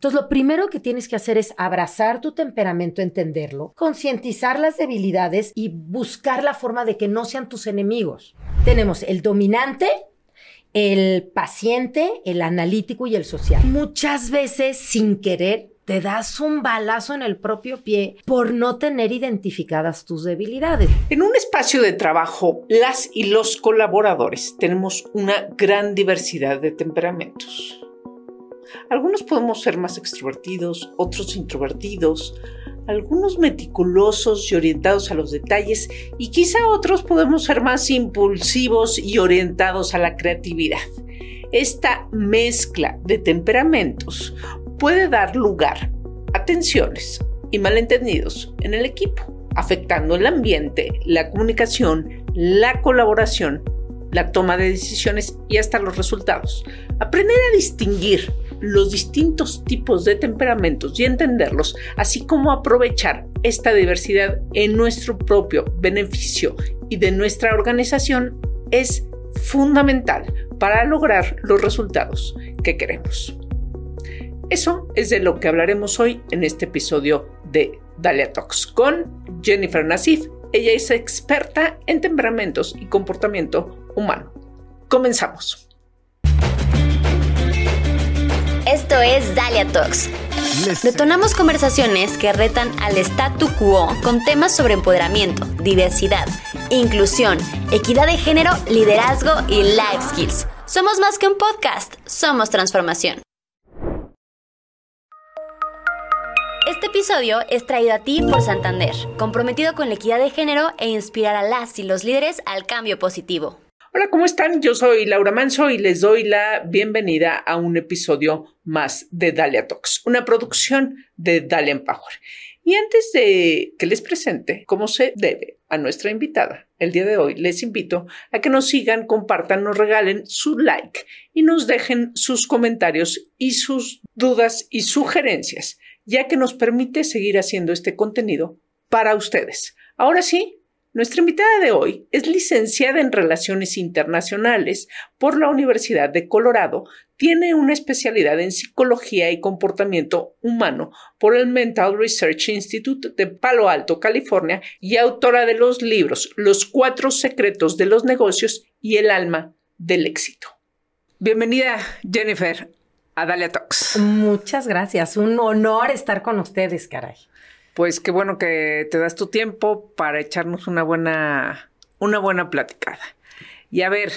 Entonces, lo primero que tienes que hacer es abrazar tu temperamento, entenderlo, concientizar las debilidades y buscar la forma de que no sean tus enemigos. Tenemos el dominante, el paciente, el analítico y el social. Muchas veces, sin querer, te das un balazo en el propio pie por no tener identificadas tus debilidades. En un espacio de trabajo, las y los colaboradores tenemos una gran diversidad de temperamentos. Algunos podemos ser más extrovertidos, otros introvertidos, algunos meticulosos y orientados a los detalles y quizá otros podemos ser más impulsivos y orientados a la creatividad. Esta mezcla de temperamentos puede dar lugar a tensiones y malentendidos en el equipo, afectando el ambiente, la comunicación, la colaboración, la toma de decisiones y hasta los resultados. Aprender a distinguir los distintos tipos de temperamentos y entenderlos, así como aprovechar esta diversidad en nuestro propio beneficio y de nuestra organización es fundamental para lograr los resultados que queremos. Eso es de lo que hablaremos hoy en este episodio de Dalia Talks con Jennifer Nassif. Ella es experta en temperamentos y comportamiento humano. Comenzamos. Esto es Dalia Talks. Detonamos conversaciones que retan al statu quo con temas sobre empoderamiento, diversidad, inclusión, equidad de género, liderazgo y life skills. Somos más que un podcast, somos transformación. Este episodio es traído a ti por Santander, comprometido con la equidad de género e inspirar a las y los líderes al cambio positivo. Hola, ¿cómo están? Yo soy Laura Manso y les doy la bienvenida a un episodio más de Dalia Talks, una producción de Dalia Empower. Y antes de que les presente cómo se debe a nuestra invitada, el día de hoy les invito a que nos sigan, compartan, nos regalen su like y nos dejen sus comentarios y sus dudas y sugerencias, ya que nos permite seguir haciendo este contenido para ustedes. Ahora sí, nuestra invitada de hoy es licenciada en Relaciones Internacionales por la Universidad de Colorado, tiene una especialidad en Psicología y Comportamiento Humano por el Mental Research Institute de Palo Alto, California, y autora de los libros Los Cuatro Secretos de los Negocios y El Alma del Éxito. Bienvenida, Jennifer, a Dalia Talks. Muchas gracias, un honor estar con ustedes, caray pues qué bueno que te das tu tiempo para echarnos una buena, una buena platicada. Y a ver,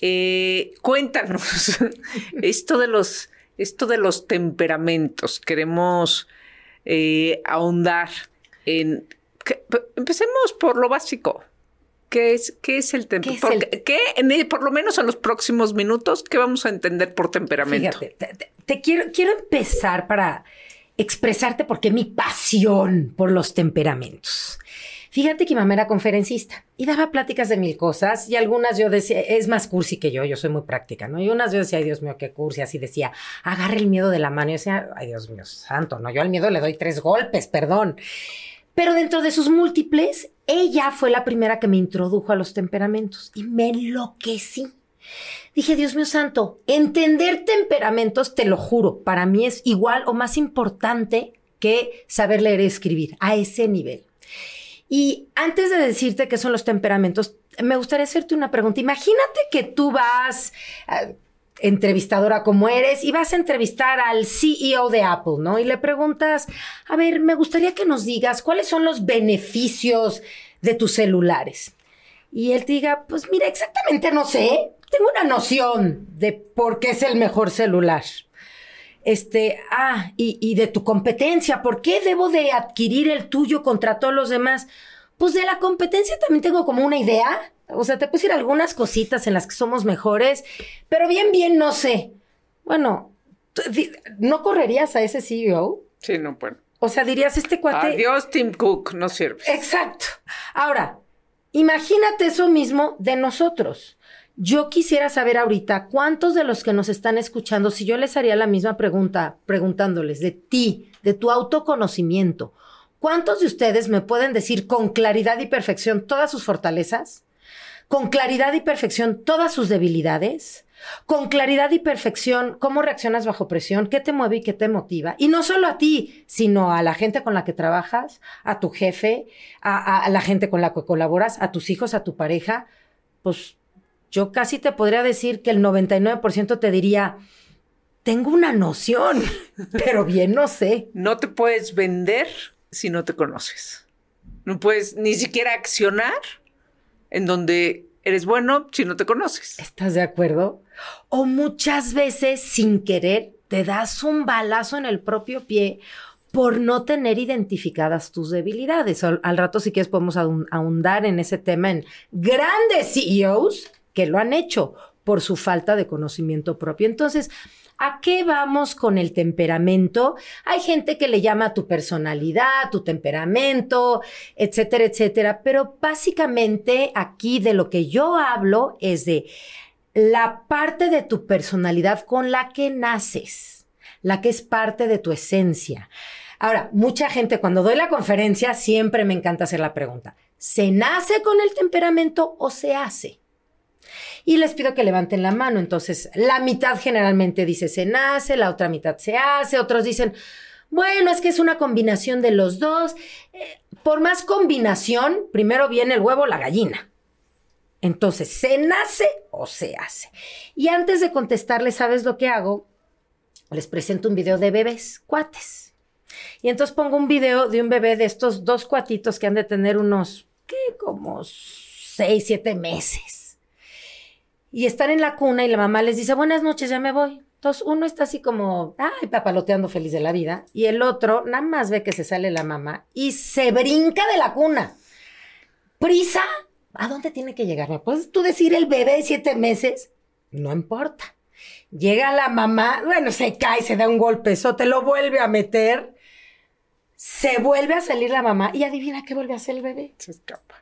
eh, cuéntanos esto de los, esto de los temperamentos. Queremos eh, ahondar en. empecemos por lo básico. ¿Qué es, qué es el temperamento? ¿Qué, por lo menos en los próximos minutos, qué vamos a entender por temperamento? Fíjate, te, quiero, quiero empezar para expresarte porque mi pasión por los temperamentos. Fíjate que mi mamá era conferencista y daba pláticas de mil cosas y algunas yo decía, es más cursi que yo, yo soy muy práctica, ¿no? Y unas yo decía, ay Dios mío, qué cursi, así decía, agarre el miedo de la mano y decía, ay Dios mío, santo, no, yo al miedo le doy tres golpes, perdón. Pero dentro de sus múltiples, ella fue la primera que me introdujo a los temperamentos y me enloquecí. Dije, Dios mío santo, entender temperamentos, te lo juro, para mí es igual o más importante que saber leer y escribir, a ese nivel. Y antes de decirte qué son los temperamentos, me gustaría hacerte una pregunta. Imagínate que tú vas, eh, entrevistadora como eres, y vas a entrevistar al CEO de Apple, ¿no? Y le preguntas, a ver, me gustaría que nos digas cuáles son los beneficios de tus celulares. Y él te diga, pues mira, exactamente no sé, tengo una noción de por qué es el mejor celular. Este, ah, y, de tu competencia, ¿por qué debo de adquirir el tuyo contra todos los demás? Pues de la competencia también tengo como una idea. O sea, te puse ir algunas cositas en las que somos mejores, pero bien, bien, no sé. Bueno, ¿no correrías a ese CEO? Sí, no, bueno. O sea, dirías, este cuate... Adiós, Tim Cook, no sirve. Exacto. Ahora, imagínate eso mismo de nosotros. Yo quisiera saber ahorita cuántos de los que nos están escuchando, si yo les haría la misma pregunta, preguntándoles de ti, de tu autoconocimiento, ¿cuántos de ustedes me pueden decir con claridad y perfección todas sus fortalezas? ¿Con claridad y perfección todas sus debilidades? con claridad y perfección cómo reaccionas bajo presión, qué te mueve y qué te motiva. Y no solo a ti, sino a la gente con la que trabajas, a tu jefe, a, la gente con la que colaboras, a tus hijos, a tu pareja. Pues yo casi te podría decir que el 99% te diría, tengo una noción, pero bien no sé. No te puedes vender si no te conoces. No puedes ni siquiera accionar en donde eres bueno si no te conoces. ¿Estás de acuerdo? O muchas veces sin querer te das un balazo en el propio pie por no tener identificadas tus debilidades. Al, rato si quieres podemos ahondar en ese tema en grandes CEOs que lo han hecho por su falta de conocimiento propio. Entonces, ¿A qué vamos con el temperamento? Hay gente que le llama tu personalidad, tu temperamento, etcétera, etcétera, pero básicamente aquí de lo que yo hablo es de la parte de tu personalidad con la que naces, la que es parte de tu esencia. Ahora, mucha gente cuando doy la conferencia siempre me encanta hacer la pregunta, ¿se nace con el temperamento o se hace? Y les pido que levanten la mano. Entonces, la mitad generalmente dice se nace, la otra mitad se hace, otros dicen, bueno, es que es una combinación de los dos. Eh, por más combinación, primero viene el huevo, la gallina. Entonces, ¿se nace o se hace? Y antes de contestarles, ¿sabes lo que hago? Les presento un video de bebés, cuates. Y entonces pongo un video de un bebé de estos dos cuatitos que han de tener unos, ¿qué? Como seis, siete meses y están en la cuna y la mamá les dice, buenas noches, ya me voy. Entonces uno está así como, ay, papaloteando feliz de la vida, y el otro nada más ve que se sale la mamá y se brinca de la cuna. ¿Prisa? ¿A dónde tiene que llegar? ¿Me puedes tú decir el bebé de siete meses? No importa. Llega la mamá, bueno, se cae, se da un golpe, eso te lo vuelve a meter, se vuelve a salir la mamá y adivina qué vuelve a hacer el bebé. Se escapa.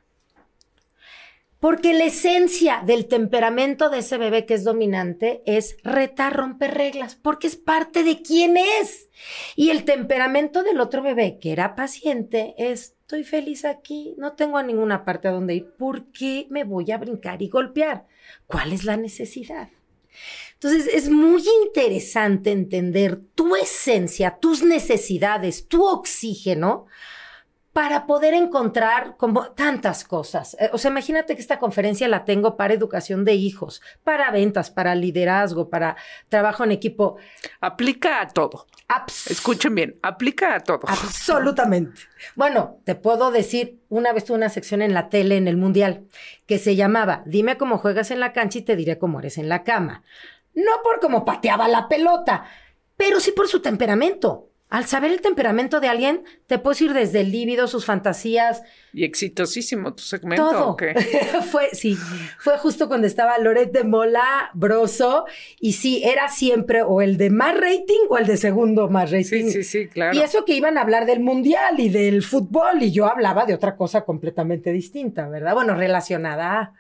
Porque la esencia del temperamento de ese bebé que es dominante es retar, romper reglas, porque es parte de quién es. Y el temperamento del otro bebé, que era paciente, es, estoy feliz aquí, no tengo a ninguna parte a donde ir, ¿por qué me voy a brincar y golpear? ¿Cuál es la necesidad? Entonces es muy interesante entender tu esencia, tus necesidades, tu oxígeno, para poder encontrar como tantas cosas. Eh, o sea, imagínate que esta conferencia la tengo para educación de hijos, para ventas, para liderazgo, para trabajo en equipo. Aplica a todo. Escuchen bien, aplica a todo. Absolutamente. Bueno, te puedo decir, una vez tuve una sección en la tele en el Mundial que se llamaba Dime cómo juegas en la cancha y te diré cómo eres en la cama. No por cómo pateaba la pelota, pero sí por su temperamento. Al saber el temperamento de alguien, te puedes ir desde el líbido, sus fantasías. Y exitosísimo tu segmento. Todo. fue, sí, fue justo cuando estaba Loret de Mola, Broso, y sí, era siempre o el de más rating o el de segundo más rating. Sí, sí, sí, claro. Y eso que iban a hablar del mundial y del fútbol, y yo hablaba de otra cosa completamente distinta, ¿verdad? Bueno, relacionada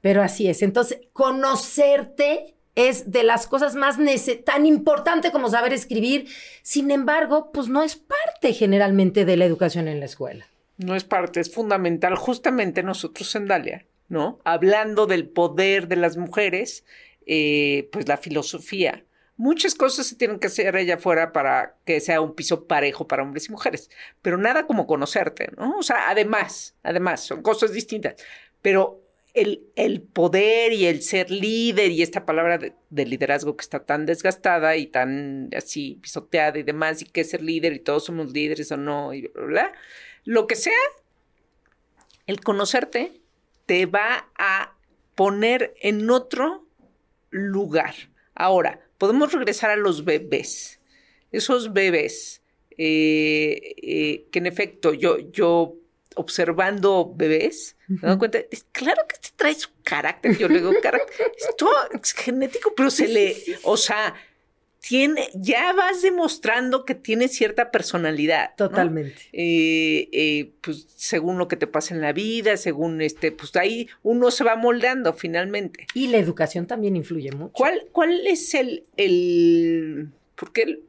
Pero así es. Entonces, conocerte es de las cosas más tan importante como saber escribir. Sin embargo, pues no es parte generalmente de la educación en la escuela. No es parte, es fundamental. Justamente nosotros en Dalia, ¿no? Hablando del poder de las mujeres, eh, pues la filosofía. Muchas cosas se tienen que hacer allá afuera para que sea un piso parejo para hombres y mujeres, pero nada como conocerte, ¿no? O sea, además, además, son cosas distintas, pero el, poder y el ser líder y esta palabra de, liderazgo que está tan desgastada y tan así pisoteada y demás, y que es ser líder y todos somos líderes o no, y bla, lo que sea, el conocerte te va a poner en otro lugar. Ahora, podemos regresar a los bebés. Esos bebés eh, eh, que en efecto yo, yo observando bebés, me doy cuenta, claro que este trae su carácter, yo le digo carácter, esto es genético, pero se le, o sea, tiene, ya vas demostrando que tiene cierta personalidad. Totalmente. Eh, eh, pues según lo que te pasa en la vida, según este, pues ahí uno se va moldeando finalmente. Y la educación también influye mucho. ¿Cuál, cuál es el, el, porque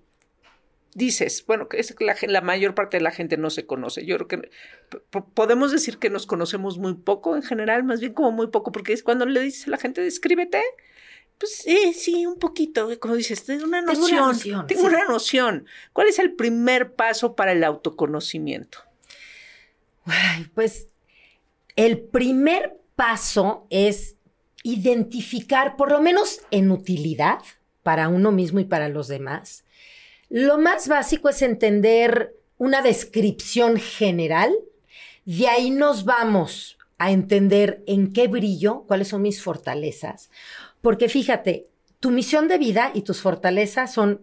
dices, bueno, que es la, mayor parte de la gente no se conoce. Yo creo que podemos decir que nos conocemos muy poco en general, más bien como muy poco, porque es cuando le dices a la gente, descríbete, Pues sí, sí, un poquito, como dices, tengo una noción. Tengo una noción. Tengo una noción. ¿Cuál es el primer paso para el autoconocimiento? pues el primer paso es identificar, por lo menos en utilidad, para uno mismo y para los demás. Lo más básico es entender una descripción general. De ahí nos vamos a entender en qué brillo, cuáles son mis fortalezas. Porque fíjate, tu misión de vida y tus fortalezas son,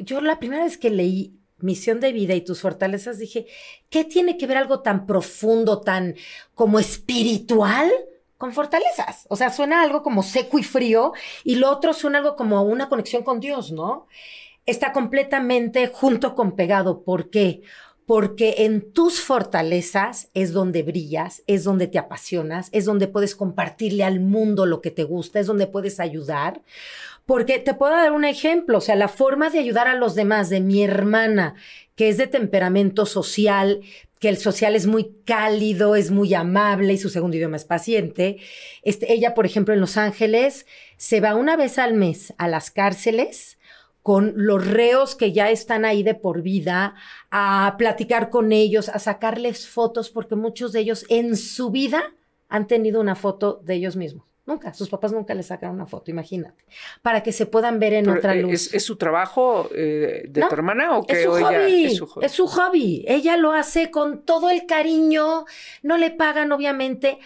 yo la primera vez que leí misión de vida y tus fortalezas dije, ¿qué tiene que ver algo tan profundo, tan como espiritual? con fortalezas. O sea, suena algo como seco y frío y lo otro suena algo como una conexión con Dios, ¿no? Está completamente junto con pegado. ¿Por qué? Porque en tus fortalezas es donde brillas, es donde te apasionas, es donde puedes compartirle al mundo lo que te gusta, es donde puedes ayudar. Porque te puedo dar un ejemplo, o sea, la forma de ayudar a los demás de mi hermana, que es de temperamento social, que el social es muy cálido, es muy amable y su segundo idioma es paciente. Este, ella, por ejemplo, en Los Ángeles se va una vez al mes a las cárceles con los reos que ya están ahí de por vida, a platicar con ellos, a sacarles fotos, porque muchos de ellos en su vida han tenido una foto de ellos mismos. Nunca, sus papás nunca le sacaron una foto, imagínate, para que se puedan ver en otra eh, luz. ¿Es, su trabajo eh, de tu hermana o que es su, hobby, es su hobby? Es su hobby. Ella lo hace con todo el cariño, no le pagan, obviamente.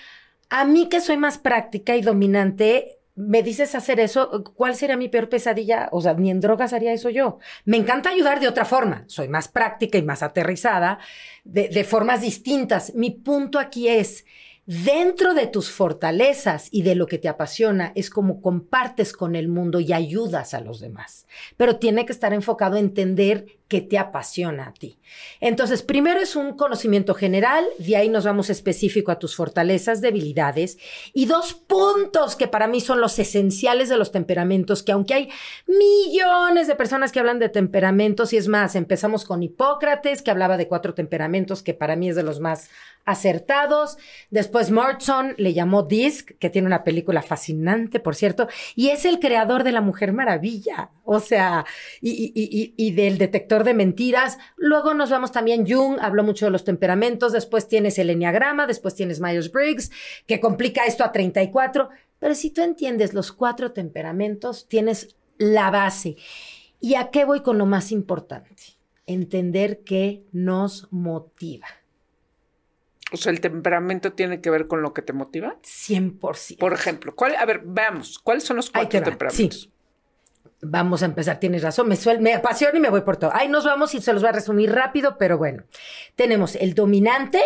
A mí, que soy más práctica y dominante, me dices hacer eso, ¿cuál sería mi peor pesadilla? O sea, ni en drogas haría eso yo. Me encanta ayudar de otra forma. Soy más práctica y más aterrizada, de, de formas distintas. Mi punto aquí es Dentro de tus fortalezas y de lo que te apasiona es como compartes con el mundo y ayudas a los demás. Pero tiene que estar enfocado a entender que te apasiona a ti. Entonces, primero es un conocimiento general, de ahí nos vamos específico a tus fortalezas, debilidades y dos puntos que para mí son los esenciales de los temperamentos, que aunque hay millones de personas que hablan de temperamentos, y es más, empezamos con Hipócrates, que hablaba de cuatro temperamentos, que para mí es de los más acertados. Después Morrison le llamó Disc, que tiene una película fascinante, por cierto, y es el creador de la Mujer Maravilla, o sea, y, y, y del detector de mentiras. Luego nos vamos también, Jung habló mucho de los temperamentos, después tienes el enneagrama, después tienes Myers-Briggs, que complica esto a 34. Pero si tú entiendes los cuatro temperamentos, tienes la base. ¿Y a qué voy con lo más importante? Entender qué nos motiva. O sea, el temperamento tiene que ver con lo que te motiva. 100%. Por ejemplo, ¿cuál, a ver, veamos, ¿cuáles son los cuatro temperamentos? Vamos a empezar, tienes razón, me, me apasiona y me voy por todo. Ahí nos vamos y se los voy a resumir rápido, pero bueno. Tenemos el dominante,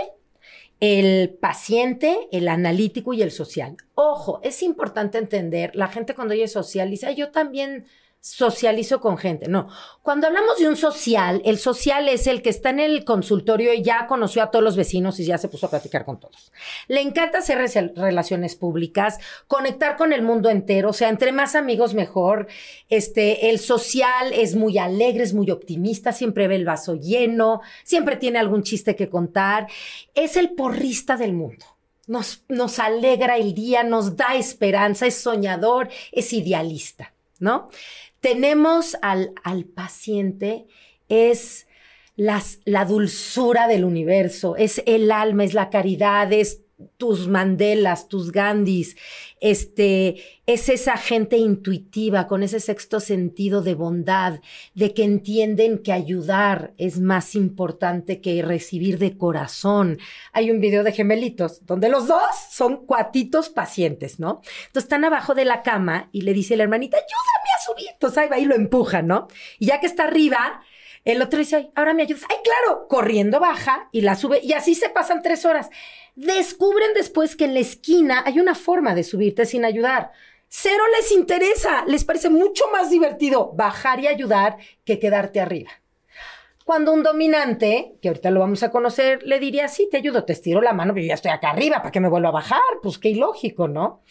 el paciente, el analítico y el social. Ojo, es importante entender, la gente cuando oye social dice, yo también socializo con gente. No, cuando hablamos de un social, el social es el que está en el consultorio y ya conoció a todos los vecinos y ya se puso a platicar con todos. Le encanta hacer relaciones públicas, conectar con el mundo entero, o sea, entre más amigos mejor. Este, el social es muy alegre, es muy optimista, siempre ve el vaso lleno, siempre tiene algún chiste que contar. Es el porrista del mundo. Nos, nos alegra el día, nos da esperanza, es soñador, es idealista, ¿no? tenemos al, al paciente, es las, la dulzura del universo, es el alma, es la caridad, es tus Mandelas, tus Gandhis, este, es esa gente intuitiva con ese sexto sentido de bondad, de que entienden que ayudar es más importante que recibir de corazón. Hay un video de gemelitos donde los dos son cuatitos pacientes, ¿no? Entonces están abajo de la cama y le dice la hermanita, ayúdame a subir. Entonces ahí va y lo empuja, ¿no? Y ya que está arriba, el otro dice, ahora me ayudas. Ay, claro, corriendo baja y la sube y así se pasan tres horas. Descubren después que en la esquina hay una forma de subirte sin ayudar. Cero les interesa, les parece mucho más divertido bajar y ayudar que quedarte arriba. Cuando un dominante, que ahorita lo vamos a conocer, le diría, sí, te ayudo, te estiro la mano, pero ya estoy acá arriba, ¿para qué me vuelvo a bajar? Pues qué ilógico, ¿no?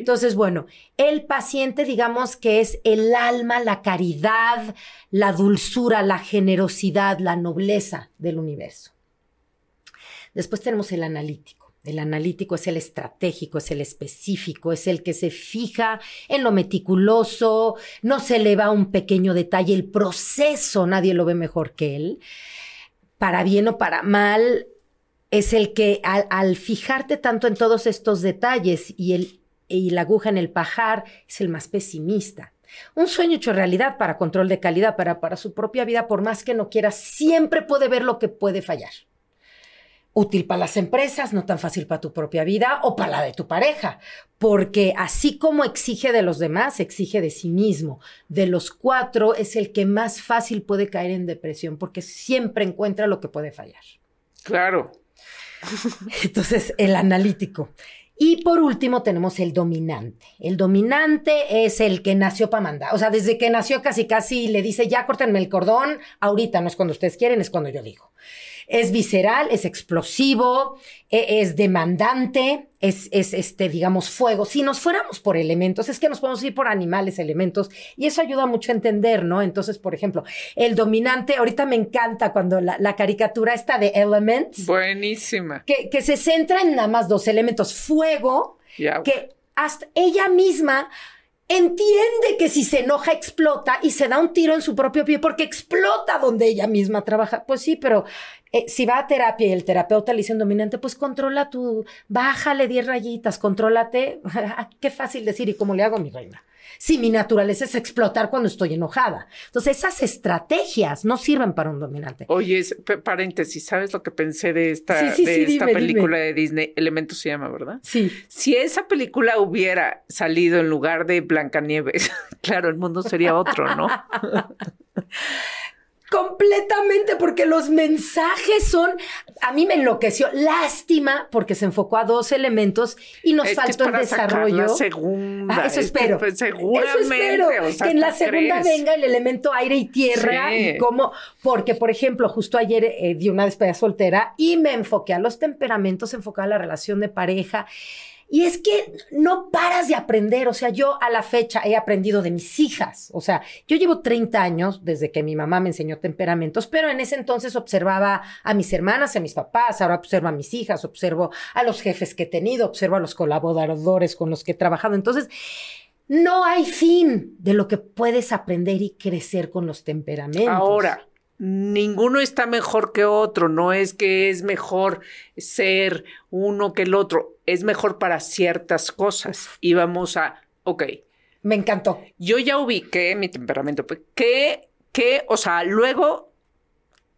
Entonces, bueno, el paciente, digamos que es el alma, la caridad, la dulzura, la generosidad, la nobleza del universo. Después tenemos el analítico. El analítico es el estratégico, es el específico, es el que se fija en lo meticuloso, no se le va un pequeño detalle, el proceso nadie lo ve mejor que él. Para bien o para mal, es el que al, fijarte tanto en todos estos detalles y, el, y la aguja en el pajar, es el más pesimista. Un sueño hecho realidad para control de calidad, para, para su propia vida, por más que no quiera, siempre puede ver lo que puede fallar. Útil para las empresas, no tan fácil para tu propia vida o para la de tu pareja, porque así como exige de los demás, exige de sí mismo. De los cuatro es el que más fácil puede caer en depresión, porque siempre encuentra lo que puede fallar. Claro, Entonces, el analítico. Y por último tenemos el dominante. El dominante es el que nació para mandar. O sea, desde que nació casi casi le dice, ya córtenme el cordón, ahorita no es cuando ustedes quieren, es cuando yo digo es visceral, es explosivo, e, es demandante, es, es, este, digamos, fuego. Si nos fuéramos por elementos, es que nos podemos ir por animales, elementos, y eso ayuda mucho a entender, ¿no? Entonces, por ejemplo, el dominante, ahorita me encanta cuando la, caricatura está de Elements. Buenísima. Que, que se centra en nada más dos elementos, fuego, que hasta ella misma entiende que si se enoja explota y se da un tiro en su propio pie porque explota donde ella misma trabaja. Pues sí, pero eh, si va a terapia y el terapeuta le dice un dominante, pues controla tu, bájale 10 rayitas, contrólate. Qué fácil decir, ¿y cómo le hago, mi reina? Si mi naturaleza es explotar cuando estoy enojada. Entonces, esas estrategias no sirven para un dominante. Oye, paréntesis, ¿sabes lo que pensé de esta, de esta película de Disney? Elementos se llama, ¿verdad? Sí. Si esa película hubiera salido en lugar de Blancanieves, claro, el mundo sería otro, ¿no? Completamente, porque los mensajes son, a mí me enloqueció, lástima, porque se enfocó a dos elementos y nos faltó el desarrollo. La segunda. Ah, eso espero. seguramente. Eso espero. que en la segunda venga el elemento aire y tierra y cómo, porque por ejemplo, justo ayer eh, di una despedida soltera y me enfoqué a los temperamentos, enfocé a la relación de pareja. Y es que no paras de aprender. O sea, yo a la fecha he aprendido de mis hijas. O sea, yo llevo 30 años desde que mi mamá me enseñó temperamentos, pero en ese entonces observaba a mis hermanas, a mis papás, ahora observo a mis hijas, observo a los jefes que he tenido, observo a los colaboradores con los que he trabajado. Entonces, no hay fin de lo que puedes aprender y crecer con los temperamentos. Ahora, ninguno está mejor que otro, no es que es mejor ser uno que el otro, es mejor para ciertas cosas. Y vamos a, ok. Me encantó. Yo ya ubiqué mi temperamento, pues, ¿qué, qué, o sea, luego,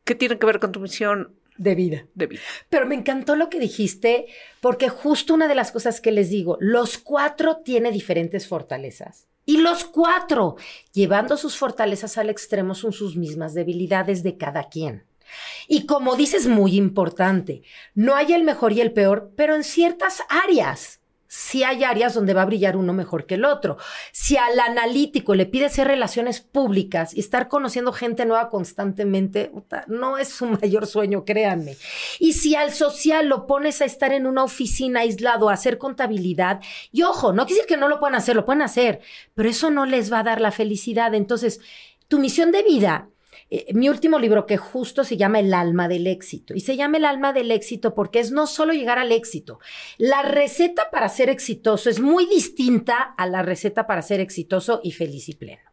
qué tiene que ver con tu misión? De vida. De vida. Pero me encantó lo que dijiste, porque justo una de las cosas que les digo, los cuatro tienen diferentes fortalezas. Y los cuatro, llevando sus fortalezas al extremo, son sus mismas debilidades de cada quien. Y como dices, muy importante, no hay el mejor y el peor, pero en ciertas áreas si hay áreas donde va a brillar uno mejor que el otro. Si al analítico le pide hacer relaciones públicas y estar conociendo gente nueva constantemente, no es su mayor sueño, créanme. Y si al social lo pones a estar en una oficina aislado, a hacer contabilidad, y ojo, no quiere decir que no lo puedan hacer, lo pueden hacer, pero eso no les va a dar la felicidad. Entonces, tu misión de vida eh, mi último libro que justo se llama El alma del éxito. Y se llama El alma del éxito porque es no solo llegar al éxito. La receta para ser exitoso es muy distinta a la receta para ser exitoso y feliz y pleno.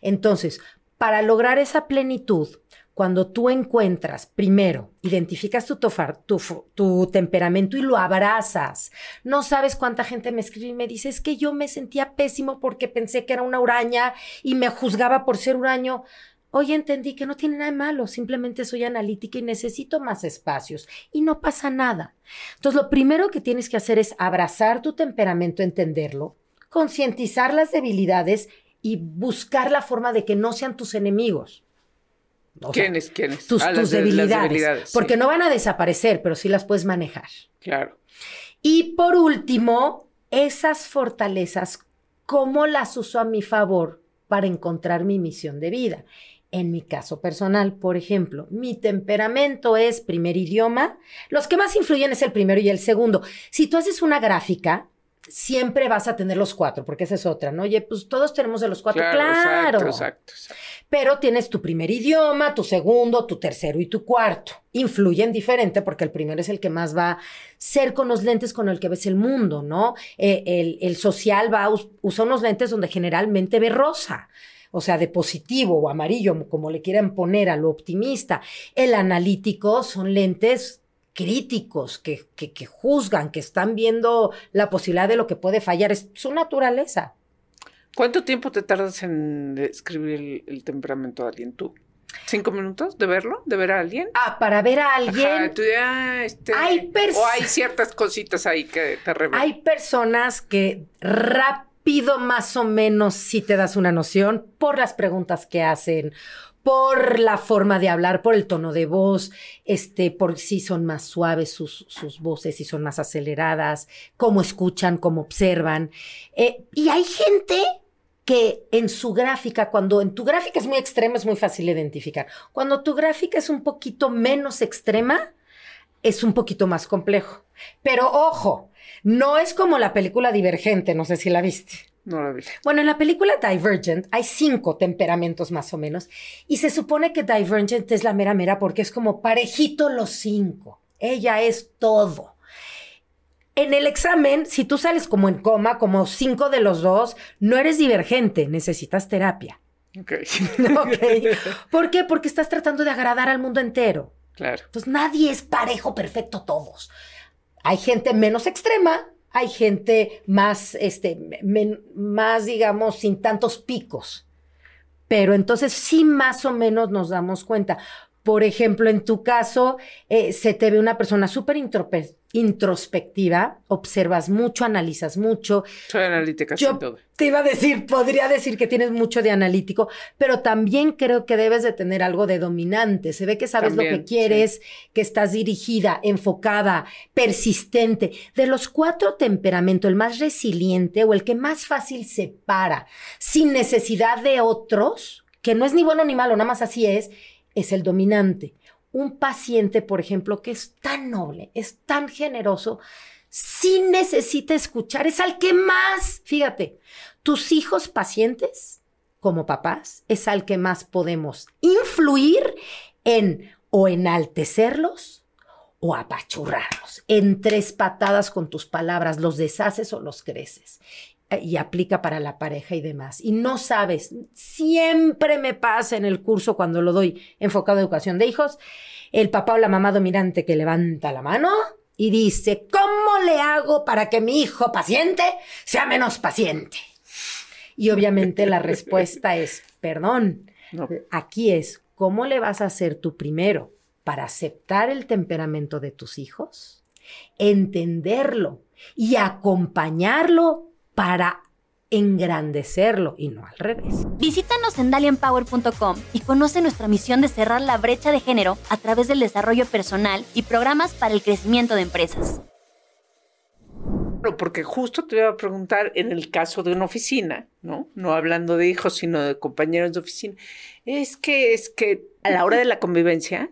Entonces, para lograr esa plenitud, cuando tú encuentras, primero, identificas tu, tu, tu, temperamento y lo abrazas. No sabes cuánta gente me escribe y me dice, es que yo me sentía pésimo porque pensé que era una uraña y me juzgaba por ser uraño. Hoy entendí que no tiene nada de malo, simplemente soy analítica y necesito más espacios y no pasa nada. Entonces, lo primero que tienes que hacer es abrazar tu temperamento, entenderlo, concientizar las debilidades y buscar la forma de que no sean tus enemigos. ¿Quiénes? ¿Quiénes? Tus, ah, debilidades. porque no van a desaparecer, pero sí las puedes manejar. Claro. Y por último, esas fortalezas, ¿cómo las uso a mi favor para encontrar mi misión de vida? En mi caso personal, por ejemplo, mi temperamento es primer idioma. Los que más influyen es el primero y el segundo. Si tú haces una gráfica, siempre vas a tener los cuatro, porque esa es otra, ¿no? Oye, pues todos tenemos de los cuatro. Claro. Exacto, exacto, pero tienes tu primer idioma, tu segundo, tu tercero y tu cuarto. Influyen diferente porque el primero es el que más va a ser con los lentes con el que ves el mundo, ¿no? Eh, el, el, social va a usar unos lentes donde generalmente ve rosa o sea, de positivo o amarillo, como le quieran poner a lo optimista. El analítico son lentes críticos, que, que, juzgan, que están viendo la posibilidad de lo que puede fallar. Es su naturaleza. ¿Cuánto tiempo te tardas en escribir el, temperamento de alguien tú? ¿Cinco minutos de verlo? ¿De ver a alguien? Ah, para ver a alguien. Este, hay o hay ciertas cositas ahí que te revelan. Hay personas que rápido, más o menos, si te das una noción, por las preguntas que hacen, por la forma de hablar, por el tono de voz, este, por si son más suaves sus, sus voces, si son más aceleradas, cómo escuchan, cómo observan. Eh, y hay gente que en su gráfica, cuando en tu gráfica es muy extrema, es muy fácil identificar. Cuando tu gráfica es un poquito menos extrema, es un poquito más complejo. Pero ojo, no es como la película Divergente, no sé si la viste. No la vi. Bueno, en la película Divergent hay cinco temperamentos más o menos y se supone que Divergent es la mera mera porque es como parejito los cinco. Ella es todo. En el examen, si tú sales como en coma, como cinco de los dos, no eres divergente, necesitas terapia. Ok. ¿Por qué? Porque estás tratando de agradar al mundo entero. Claro. Nadie es parejo perfecto todos. Hay gente menos extrema hay gente más, este, más, digamos, sin tantos picos. Pero entonces sí más o menos nos damos cuenta. Por ejemplo, en tu caso, eh, se te ve una persona súper introspectiva, observas mucho, analizas mucho. Soy analítica, Yo todo. Te iba a decir, podría decir que tienes mucho de analítico, pero también creo que debes de tener algo de dominante. Se ve que sabes lo que quieres, que estás dirigida, enfocada, persistente. De los cuatro temperamentos, el más resiliente o el que más fácil se para, sin necesidad de otros, que no es ni bueno ni malo, nada más así es es el dominante. Un paciente, por ejemplo, que es tan noble, es tan generoso, sí necesita escuchar, es al que más, fíjate, tus hijos pacientes, como papás, es al que más podemos influir en o enaltecerlos o apachurrarlos. En tres patadas con tus palabras, los deshaces o los creces y aplica para la pareja y demás. Y no sabes, siempre me pasa en el curso cuando lo doy enfocado a educación de hijos, el papá o la mamá dominante que levanta la mano y dice, ¿cómo le hago para que mi hijo paciente sea menos paciente? Y obviamente la respuesta es, perdón, aquí es, ¿cómo le vas a hacer tú primero para aceptar el temperamento de tus hijos, entenderlo y acompañarlo para engrandecerlo y no al revés. Visítanos en dalianpower.com y conoce nuestra misión de cerrar la brecha de género a través del desarrollo personal y programas para el crecimiento de empresas. Porque justo te iba a preguntar en el caso de una oficina, ¿no? No hablando de hijos, sino de compañeros de oficina. Es que es que a la hora de la convivencia,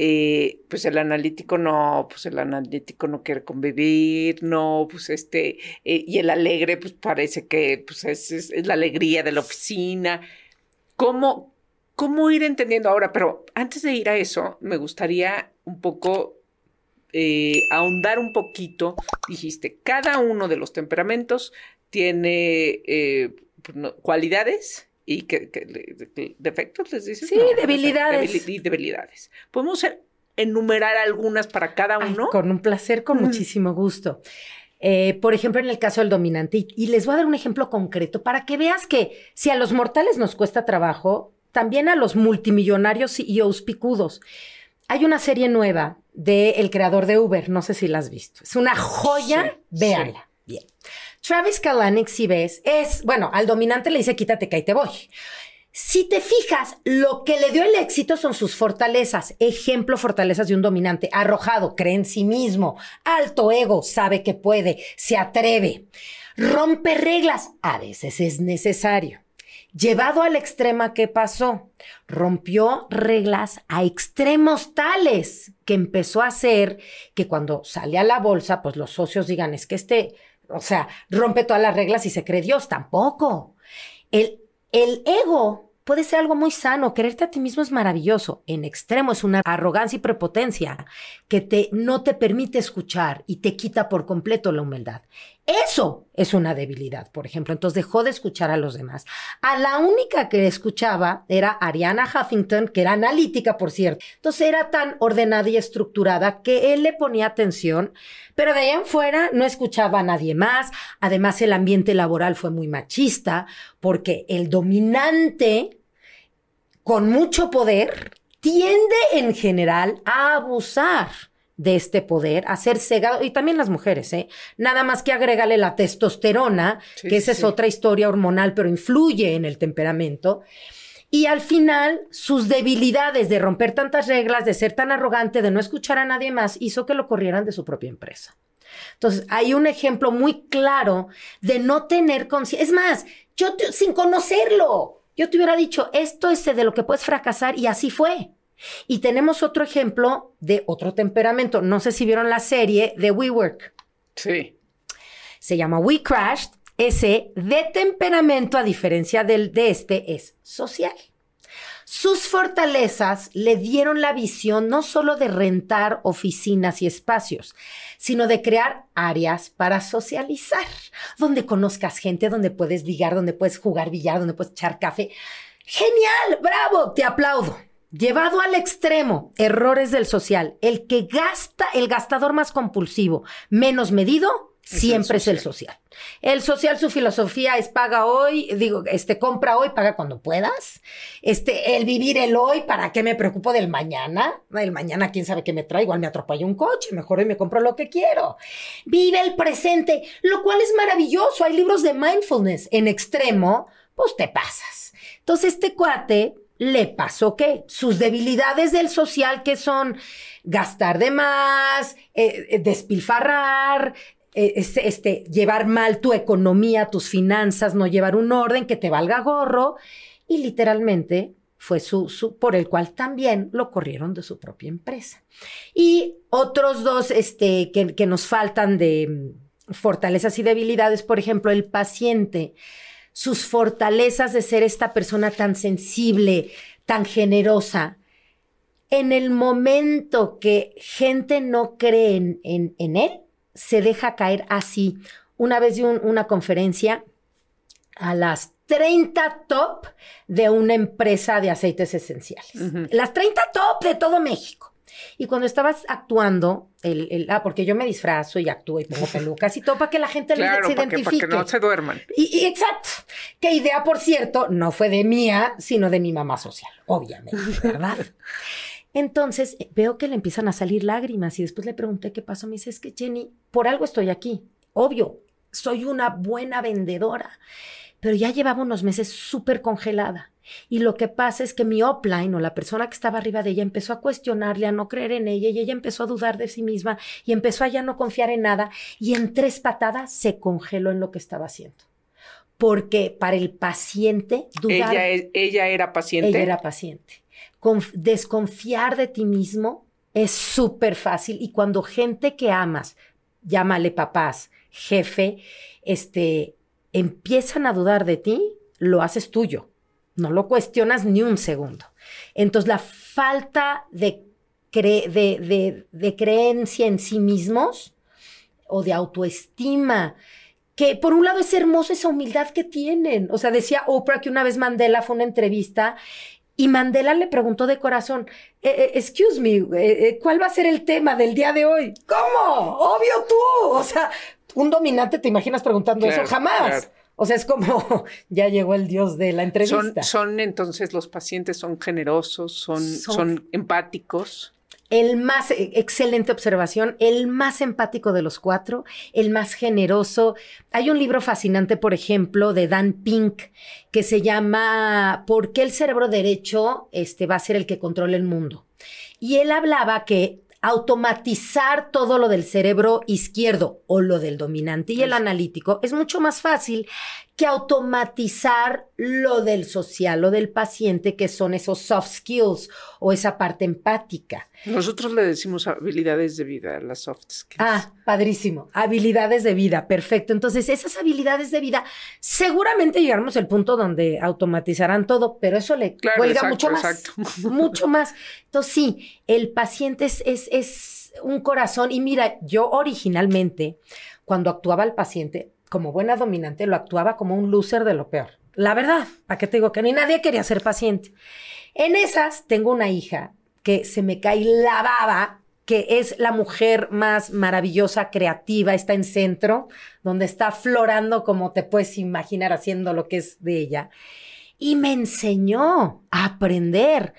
eh, pues el analítico no, pues el analítico no quiere convivir, no, pues este, eh, y el alegre, pues parece que pues es, la alegría de la oficina. ¿Cómo, ¿Cómo ir entendiendo ahora? Pero antes de ir a eso, me gustaría un poco eh, ahondar un poquito. Dijiste, cada uno de los temperamentos tiene pues, cualidades y que, defectos les dices. Sí, debilidades. y debilidades. Podemos enumerar algunas para cada uno. con un placer, con muchísimo gusto. Eh, por ejemplo, en el caso del dominante, y, les voy a dar un ejemplo concreto para que veas que si a los mortales nos cuesta trabajo, también a los multimillonarios y picudos. Hay una serie nueva del el creador de Uber, no sé si la has visto. Es una joya, véanla. Bien. Travis Kalanick, si ves, es, bueno, al dominante le dice quítate que ahí te voy. Si te fijas, lo que le dio el éxito son sus fortalezas. Ejemplo, fortalezas de un dominante. Arrojado, cree en sí mismo. Alto ego, sabe que puede, se atreve. Rompe reglas, a veces es necesario. Llevado al extremo, ¿qué pasó? Rompió reglas a extremos tales que empezó a hacer que cuando sale a la bolsa, pues los socios digan, es que este o sea, rompe todas las reglas y se cree Dios. Tampoco. El, el ego puede ser algo muy sano. Quererte a ti mismo es maravilloso. En extremo es una arrogancia y prepotencia que te, no te permite escuchar y te quita por completo la humildad. Eso es una debilidad, por ejemplo. Entonces dejó de escuchar a los demás. A la única que escuchaba era Ariana Huffington, que era analítica, por cierto. Entonces era tan ordenada y estructurada que él le ponía atención, pero de ahí en fuera no escuchaba a nadie más. Además, el ambiente laboral fue muy machista, porque el dominante con mucho poder tiende en general a abusar de este poder, a ser cegado, y también las mujeres, ¿eh? Nada más que agrégale la testosterona, que esa es otra historia hormonal, pero influye en el temperamento. Y al final, sus debilidades de romper tantas reglas, de ser tan arrogante, de no escuchar a nadie más, hizo que lo corrieran de su propia empresa. Entonces, hay un ejemplo muy claro de no tener conciencia. Es más, yo sin conocerlo, yo te hubiera dicho, esto es de lo que puedes fracasar y así fue. Y tenemos otro ejemplo de otro temperamento. No sé si vieron la serie de WeWork. Sí. Se llama We Crashed. Ese de temperamento, a diferencia del de este, es social. Sus fortalezas le dieron la visión no solo de rentar oficinas y espacios, sino de crear áreas para socializar, donde conozcas gente, donde puedes ligar, donde puedes jugar billar, donde puedes echar café. Genial, bravo, te aplaudo. Llevado al extremo, errores del social. El que gasta, el gastador más compulsivo, menos medido, siempre es el social. El social, su filosofía es paga hoy, digo, este, compra hoy, paga cuando puedas. Este, el vivir el hoy, ¿para qué me preocupo del mañana? El mañana, quién sabe qué me trae, igual me atropella un coche, mejor hoy me compro lo que quiero. Vive el presente, lo cual es maravilloso. Hay libros de mindfulness. En extremo, pues te pasas. Entonces, este cuate le pasó que sus debilidades del social, que son gastar de más, eh, eh, despilfarrar, eh, este, llevar mal tu economía, tus finanzas, no llevar un orden que te valga gorro, y literalmente fue su, su, por el cual también lo corrieron de su propia empresa. Y otros dos este, que, que nos faltan de fortalezas y debilidades, por ejemplo, el paciente sus fortalezas de ser esta persona tan sensible, tan generosa. En el momento que gente no cree en, él, se deja caer así. Una vez di una conferencia a las 30 top de una empresa de aceites esenciales. Las 30 top de todo México. Y cuando estabas actuando, el, ah, porque yo me disfrazo y actúo y pongo pelucas y todo para que la gente se identifique. para que no se duerman. Y, exacto. Qué idea, por cierto, no fue de mía, sino de mi mamá social, obviamente, ¿verdad? Entonces veo que le empiezan a salir lágrimas y después le pregunté qué pasó. Me dice, es que Jenny, por algo estoy aquí. Obvio, soy una buena vendedora, pero ya llevaba unos meses súper congelada. Y lo que pasa es que mi upline o la persona que estaba arriba de ella empezó a cuestionarle, a no creer en ella y ella empezó a dudar de sí misma y empezó a ya no confiar en nada y en tres patadas se congeló en lo que estaba haciendo. Porque para el paciente dudar. Ella, ella era paciente. Ella era paciente. desconfiar de ti mismo es súper fácil y cuando gente que amas, llámale papás, jefe, este, empiezan a dudar de ti, lo haces tuyo no lo cuestionas ni un segundo. Entonces, la falta de, de, creencia en sí mismos o de autoestima, que por un lado es hermosa esa humildad que tienen. O sea, decía Oprah que una vez Mandela fue a una entrevista y Mandela le preguntó de corazón, eh, eh, excuse me, eh, ¿cuál va a ser el tema del día de hoy? ¿Cómo? Obvio tú. O sea, un dominante te imaginas preguntando eso jamás. O sea, es como ya llegó el dios de la entrevista. Son, entonces los pacientes son generosos, son, son, empáticos. El más, e, excelente observación, el más empático de los cuatro, el más generoso. Hay un libro fascinante, por ejemplo, de Dan Pink, que se llama ¿Por qué el cerebro derecho este, va a ser el que controle el mundo? Y él hablaba que automatizar todo lo del cerebro izquierdo o lo del dominante y el analítico es mucho más fácil que automatizar lo del social, lo del paciente, que son esos soft skills o esa parte empática. Nosotros le decimos habilidades de vida, las soft skills. Ah, padrísimo. Habilidades de vida, perfecto. Entonces, esas habilidades de vida, seguramente llegaremos al punto donde automatizarán todo, pero eso le cuelga mucho más. Mucho más. Entonces, sí, el paciente es, es, es un corazón. Y mira, yo originalmente, cuando actuaba el paciente, como buena dominante, lo actuaba como un loser de lo peor. La verdad, ¿para qué te digo que ni nadie quería ser paciente? En esas tengo una hija que se me cae la baba, que es la mujer más maravillosa, creativa, está en centro, donde está florando como te puedes imaginar haciendo lo que es de ella. Y me enseñó a aprender,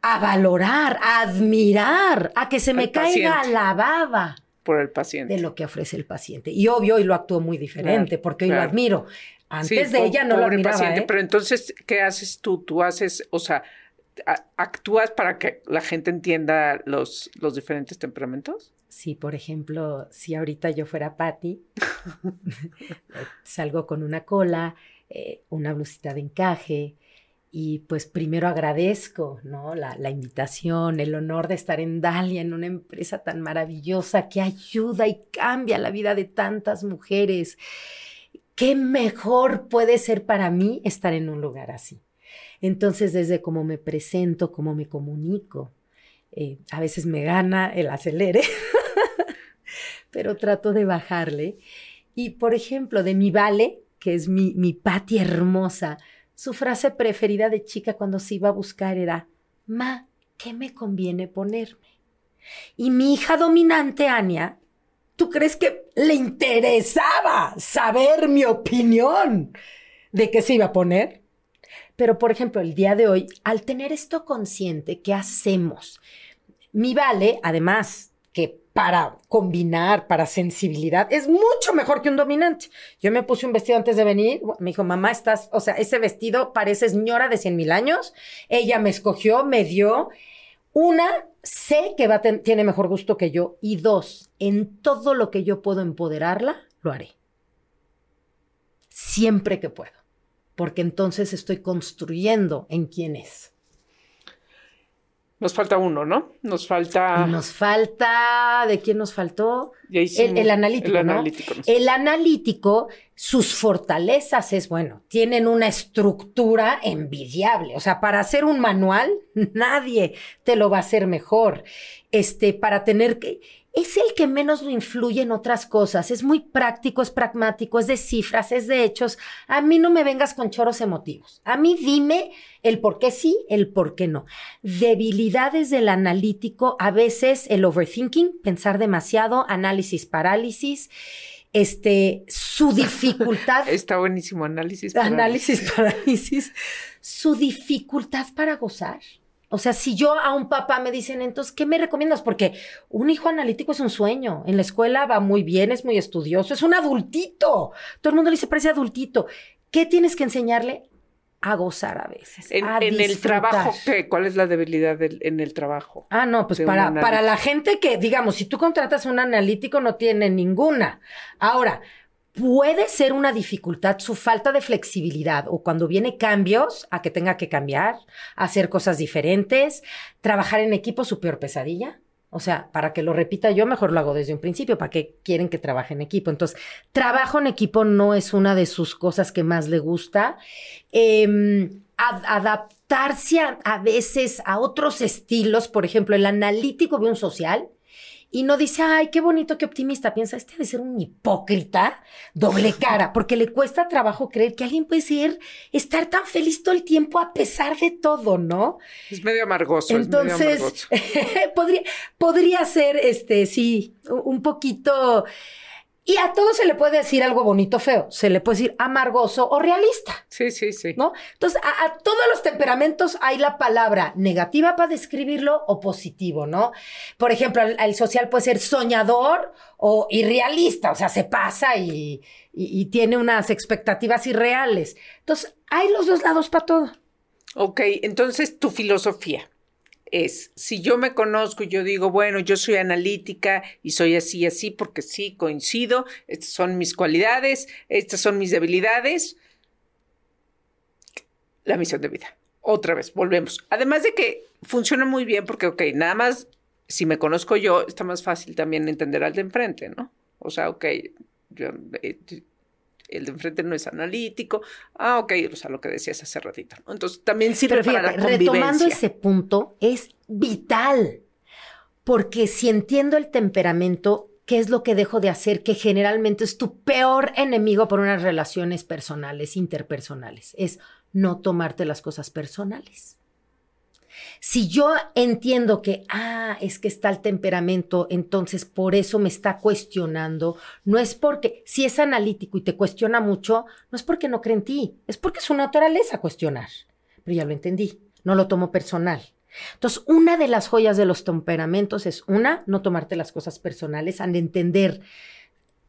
a valorar, a admirar, a que se me caiga la baba por el paciente. De lo que ofrece el paciente. Y obvio, hoy lo actúo muy diferente, porque hoy lo admiro. Antes de ella no lo admiraba, paciente, ¿eh? Pero entonces, ¿qué haces tú? Tú haces, o sea, actúas para que la gente entienda los, los diferentes temperamentos. Sí, por ejemplo, si ahorita yo fuera Patty, salgo con una cola, eh, una blusita de encaje, y pues primero agradezco, ¿no? La, la, invitación, el honor de estar en Dalia, en una empresa tan maravillosa que ayuda y cambia la vida de tantas mujeres. ¿Qué mejor puede ser para mí estar en un lugar así? Entonces, desde cómo me presento, cómo me comunico, eh, a veces me gana el acelere, pero trato de bajarle. Y, por ejemplo, de mi vale, que es mi, mi hermosa, su frase preferida de chica cuando se iba a buscar era, Ma, ¿qué me conviene ponerme? Y mi hija dominante, Ania, ¿tú crees que le interesaba saber mi opinión de qué se iba a poner? Pero, por ejemplo, el día de hoy, al tener esto consciente, ¿qué hacemos? Mi vale, además, que para combinar, para sensibilidad, es mucho mejor que un dominante. Yo me puse un vestido antes de venir, me dijo, mamá, estás, o sea, ese vestido parece señora de cien mil años. Ella me escogió, me dio. Una, sé que va tiene mejor gusto que yo. Y dos, en todo lo que yo puedo empoderarla, lo haré. Siempre que puedo. Porque entonces estoy construyendo en quién es. Nos falta uno, ¿no? Nos falta. Nos falta. ¿De quién nos faltó? el, analítico. El analítico. El analítico, sus fortalezas es bueno, tienen una estructura envidiable. O sea, para hacer un manual, nadie te lo va a hacer mejor. Este, para tener que es el que menos lo influye en otras cosas. Es muy práctico, es pragmático, es de cifras, es de hechos. A mí no me vengas con choros emotivos. A mí dime el por qué sí, el por qué no. Debilidades del analítico, a veces el overthinking, pensar demasiado, análisis parálisis. Este, su dificultad. Está buenísimo, análisis parálisis. Análisis parálisis. Su dificultad para gozar. O sea, si yo a un papá me dicen, entonces, ¿qué me recomiendas? Porque un hijo analítico es un sueño. En la escuela va muy bien, es muy estudioso, es un adultito. Todo el mundo le dice, parece adultito. ¿Qué tienes que enseñarle? A gozar a veces. En, el trabajo, ¿qué? ¿cuál es la debilidad en el trabajo? Ah, no, pues para, para la gente que, digamos, si tú contratas un analítico, no tiene ninguna. Ahora, puede ser una dificultad su falta de flexibilidad o cuando viene cambios a que tenga que cambiar, hacer cosas diferentes, trabajar en equipo, su peor pesadilla. O sea, para que lo repita yo, mejor lo hago desde un principio, para que quieren que trabaje en equipo. Entonces, trabajo en equipo no es una de sus cosas que más le gusta. Em, adaptarse a, veces a otros estilos, por ejemplo, el analítico de un social y no dice, ay, qué bonito, qué optimista. Piensa, este de ser un hipócrita, doble cara, porque le cuesta trabajo creer que alguien puede ser, estar tan feliz todo el tiempo a pesar de todo, ¿no? Es medio amargoso. Entonces, podría, podría ser, este, sí, un poquito y a todo se le puede decir algo bonito, feo. Se le puede decir amargoso o realista. Sí, sí, sí. ¿No? Entonces, a, todos los temperamentos hay la palabra negativa para describirlo o positivo, ¿no? Por ejemplo, el, social puede ser soñador o irrealista, o sea, se pasa y, y tiene unas expectativas irreales. Entonces, hay los dos lados para todo. Ok, entonces tu filosofía es, si yo me conozco y yo digo, bueno, yo soy analítica y soy así, así, porque sí, coincido, estas son mis cualidades, estas son mis debilidades, la misión de vida. Otra vez, volvemos. Además de que funciona muy bien porque, ok, nada más, si me conozco yo, está más fácil también entender al de enfrente, ¿no? O sea, ok, yo, eh, el de enfrente no es analítico. Ah, ok, o sea, lo que decías hace ratito. Entonces, también sirve para la convivencia. Retomando ese punto, es vital. Porque si entiendo el temperamento, ¿qué es lo que dejo de hacer? Que generalmente es tu peor enemigo por unas relaciones personales, interpersonales. Es no tomarte las cosas personales. Si yo entiendo que, ah, es que está el temperamento, entonces por eso me está cuestionando, no es porque, si es analítico y te cuestiona mucho, no es porque no cree en ti, es porque es su naturaleza cuestionar. Pero ya lo entendí, no lo tomo personal. Entonces, una de las joyas de los temperamentos es, una, no tomarte las cosas personales, al entender.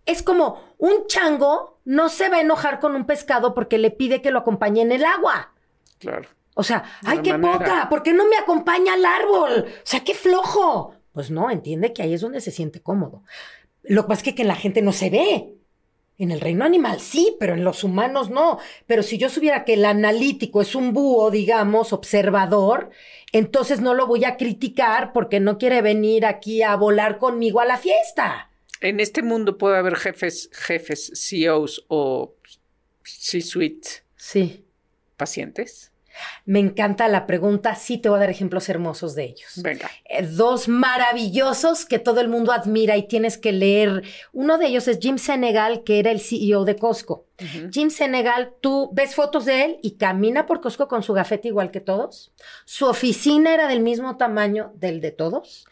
Es como un chango no se va a enojar con un pescado porque le pide que lo acompañe en el agua. Claro. O sea, ¡ay, qué poca! ¿Por qué no me acompaña al árbol? O sea, qué flojo. Pues no, entiende que ahí es donde se siente cómodo. Lo que pasa es que, que en la gente no se ve. En el reino animal sí, pero en los humanos no. Pero si yo supiera que el analítico es un búho, digamos, observador, entonces no lo voy a criticar porque no quiere venir aquí a volar conmigo a la fiesta. En este mundo puede haber jefes, jefes, CEOs o C-suite. Sí. Pacientes. Me encanta la pregunta, sí te voy a dar ejemplos hermosos de ellos. Venga. Eh, dos maravillosos que todo el mundo admira y tienes que leer. Uno de ellos es Jim Senegal, que era el CEO de Costco. Jim Senegal, tú ves fotos de él y camina por Costco con su gafete igual que todos. Su oficina era del mismo tamaño del de todos.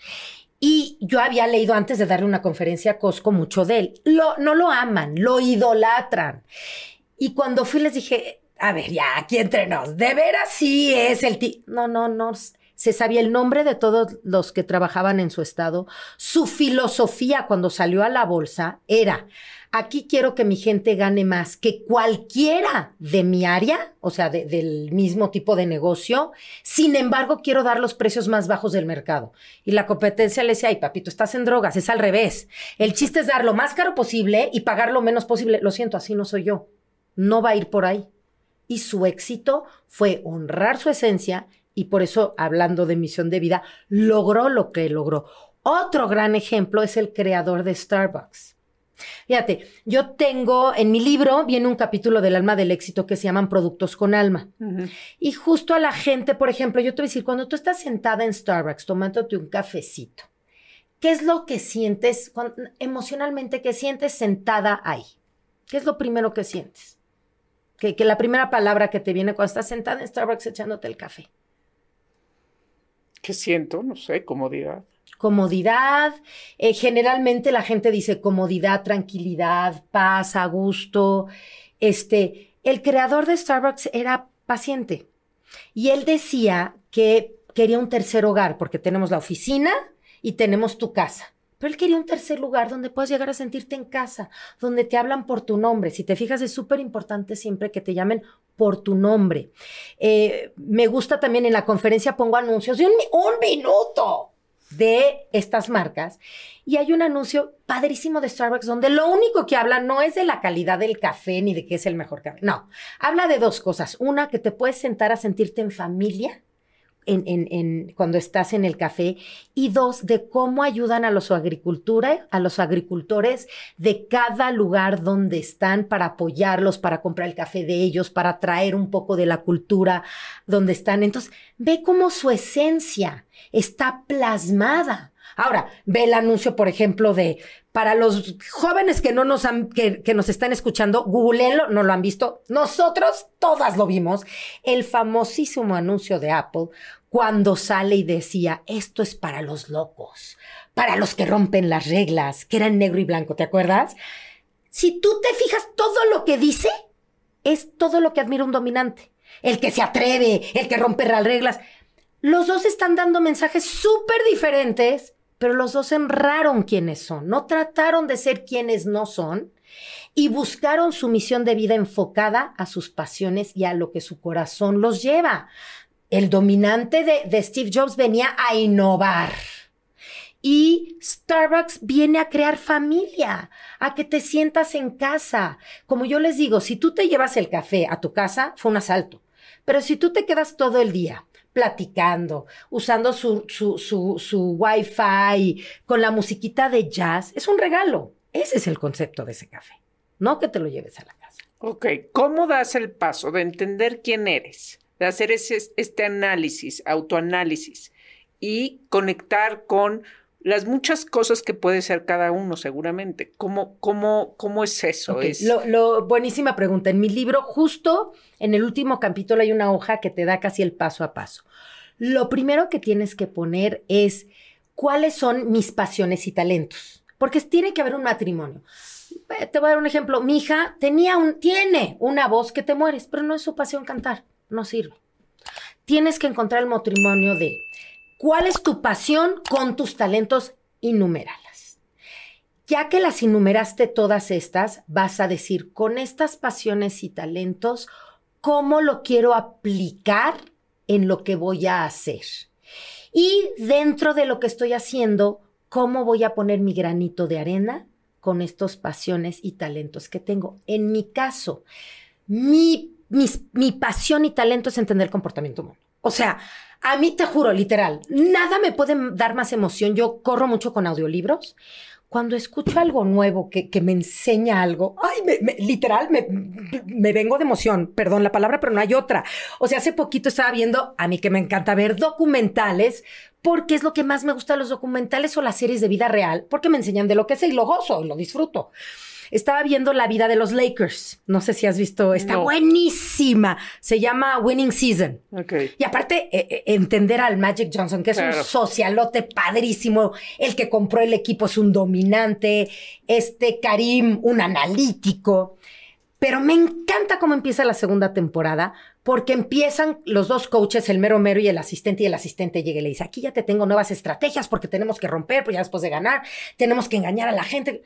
Y yo había leído antes de darle una conferencia a Costco mucho de él. Lo, no lo aman, lo idolatran. Y cuando fui les dije, a ver, ya, aquí entre nos, de veras sí es el ti. No, no, no. Se sabía el nombre de todos los que trabajaban en su estado. Su filosofía cuando salió a la bolsa era, aquí quiero que mi gente gane más que cualquiera de mi área, o sea, del mismo tipo de negocio. Sin embargo, quiero dar los precios más bajos del mercado. Y la competencia le decía, ay, papito, estás en drogas, es al revés. El chiste es dar lo más caro posible y pagar lo menos posible. Lo siento, así no soy yo. No va a ir por ahí y su éxito fue honrar su esencia y por eso, hablando de misión de vida, logró lo que logró. Otro gran ejemplo es el creador de Starbucks. Fíjate, yo tengo en mi libro, viene un capítulo del alma del éxito que se llaman productos con alma. Y justo a la gente, por ejemplo, yo te voy a decir, cuando tú estás sentada en Starbucks tomándote un cafecito, ¿qué es lo que sientes emocionalmente que sientes sentada ahí? ¿Qué es lo primero que sientes? Que, la primera palabra que te viene cuando estás sentada en Starbucks echándote el café. ¿Qué siento? No sé, comodidad. Comodidad. Eh, generalmente la gente dice comodidad, tranquilidad, paz, a gusto. Este, el creador de Starbucks era paciente y él decía que quería un tercer hogar porque tenemos la oficina y tenemos tu casa. Pero él quería un tercer lugar donde puedas llegar a sentirte en casa, donde te hablan por tu nombre. Si te fijas, es súper importante siempre que te llamen por tu nombre. Eh, me gusta también en la conferencia pongo anuncios de un, un minuto de estas marcas. Y hay un anuncio padrísimo de Starbucks donde lo único que habla no es de la calidad del café ni de qué es el mejor café. No, habla de dos cosas. Una, que te puedes sentar a sentirte en familia en, cuando estás en el café y dos, de cómo ayudan a los, agricultura, a los agricultores de cada lugar donde están para apoyarlos, para comprar el café de ellos, para traer un poco de la cultura donde están. Entonces, ve cómo su esencia está plasmada. Ahora, ve el anuncio, por ejemplo, de para los jóvenes que no nos han, que, que nos están escuchando, googleenlo, no lo han visto. Nosotros todas lo vimos. El famosísimo anuncio de Apple cuando sale y decía, esto es para los locos, para los que rompen las reglas, que eran negro y blanco, ¿te acuerdas? Si tú te fijas, todo lo que dice es todo lo que admira un dominante. El que se atreve, el que rompe las reglas. Los dos están dando mensajes súper diferentes, pero los dos enraron quiénes son, no trataron de ser quienes no son y buscaron su misión de vida enfocada a sus pasiones y a lo que su corazón los lleva el dominante de, Steve Jobs venía a innovar. Y Starbucks viene a crear familia, a que te sientas en casa. Como yo les digo, si tú te llevas el café a tu casa, fue un asalto. Pero si tú te quedas todo el día platicando, usando su, su, su, su wifi, con la musiquita de jazz, es un regalo. Ese es el concepto de ese café, no que te lo lleves a la casa. Ok, ¿cómo das el paso de entender quién eres, de hacer ese, este análisis, autoanálisis y conectar con las muchas cosas que puede ser cada uno, seguramente. ¿Cómo, cómo, cómo es eso? Es... Lo, buenísima pregunta. En mi libro, justo en el último capítulo, hay una hoja que te da casi el paso a paso. Lo primero que tienes que poner es cuáles son mis pasiones y talentos, porque tiene que haber un matrimonio. Eh, te voy a dar un ejemplo. Mi hija tenía un, tiene una voz que te mueres, pero no es su pasión cantar, no sirve. Tienes que encontrar el matrimonio de ¿Cuál es tu pasión con tus talentos? Inumeralas. Ya que las innumeraste todas estas, vas a decir, con estas pasiones y talentos, ¿cómo lo quiero aplicar en lo que voy a hacer? Y dentro de lo que estoy haciendo, ¿cómo voy a poner mi granito de arena con estos pasiones y talentos que tengo? En mi caso, mi, mi pasión y talento es entender el comportamiento humano. O sea, a mí te juro, literal, nada me puede dar más emoción. Yo corro mucho con audiolibros. Cuando escucho algo nuevo que, me enseña algo, ay, literal, me, me, vengo de emoción. Perdón la palabra, pero no hay otra. O sea, hace poquito estaba viendo, a mí que me encanta ver documentales, porque es lo que más me gusta los documentales o las series de vida real, porque me enseñan de lo que sé y lo gozo y lo disfruto. Estaba viendo la vida de los Lakers. No sé si has visto. Está buenísima. Se llama Winning Season. Okay. Y aparte, eh, eh, entender al Magic Johnson, que es un socialote padrísimo. El que compró el equipo es un dominante. Este Karim, un analítico. Pero me encanta cómo empieza la segunda temporada, porque empiezan los dos coaches, el mero mero y el asistente, y el asistente llega y le dice, aquí ya te tengo nuevas estrategias porque tenemos que romper, pues ya después de ganar, tenemos que engañar a la gente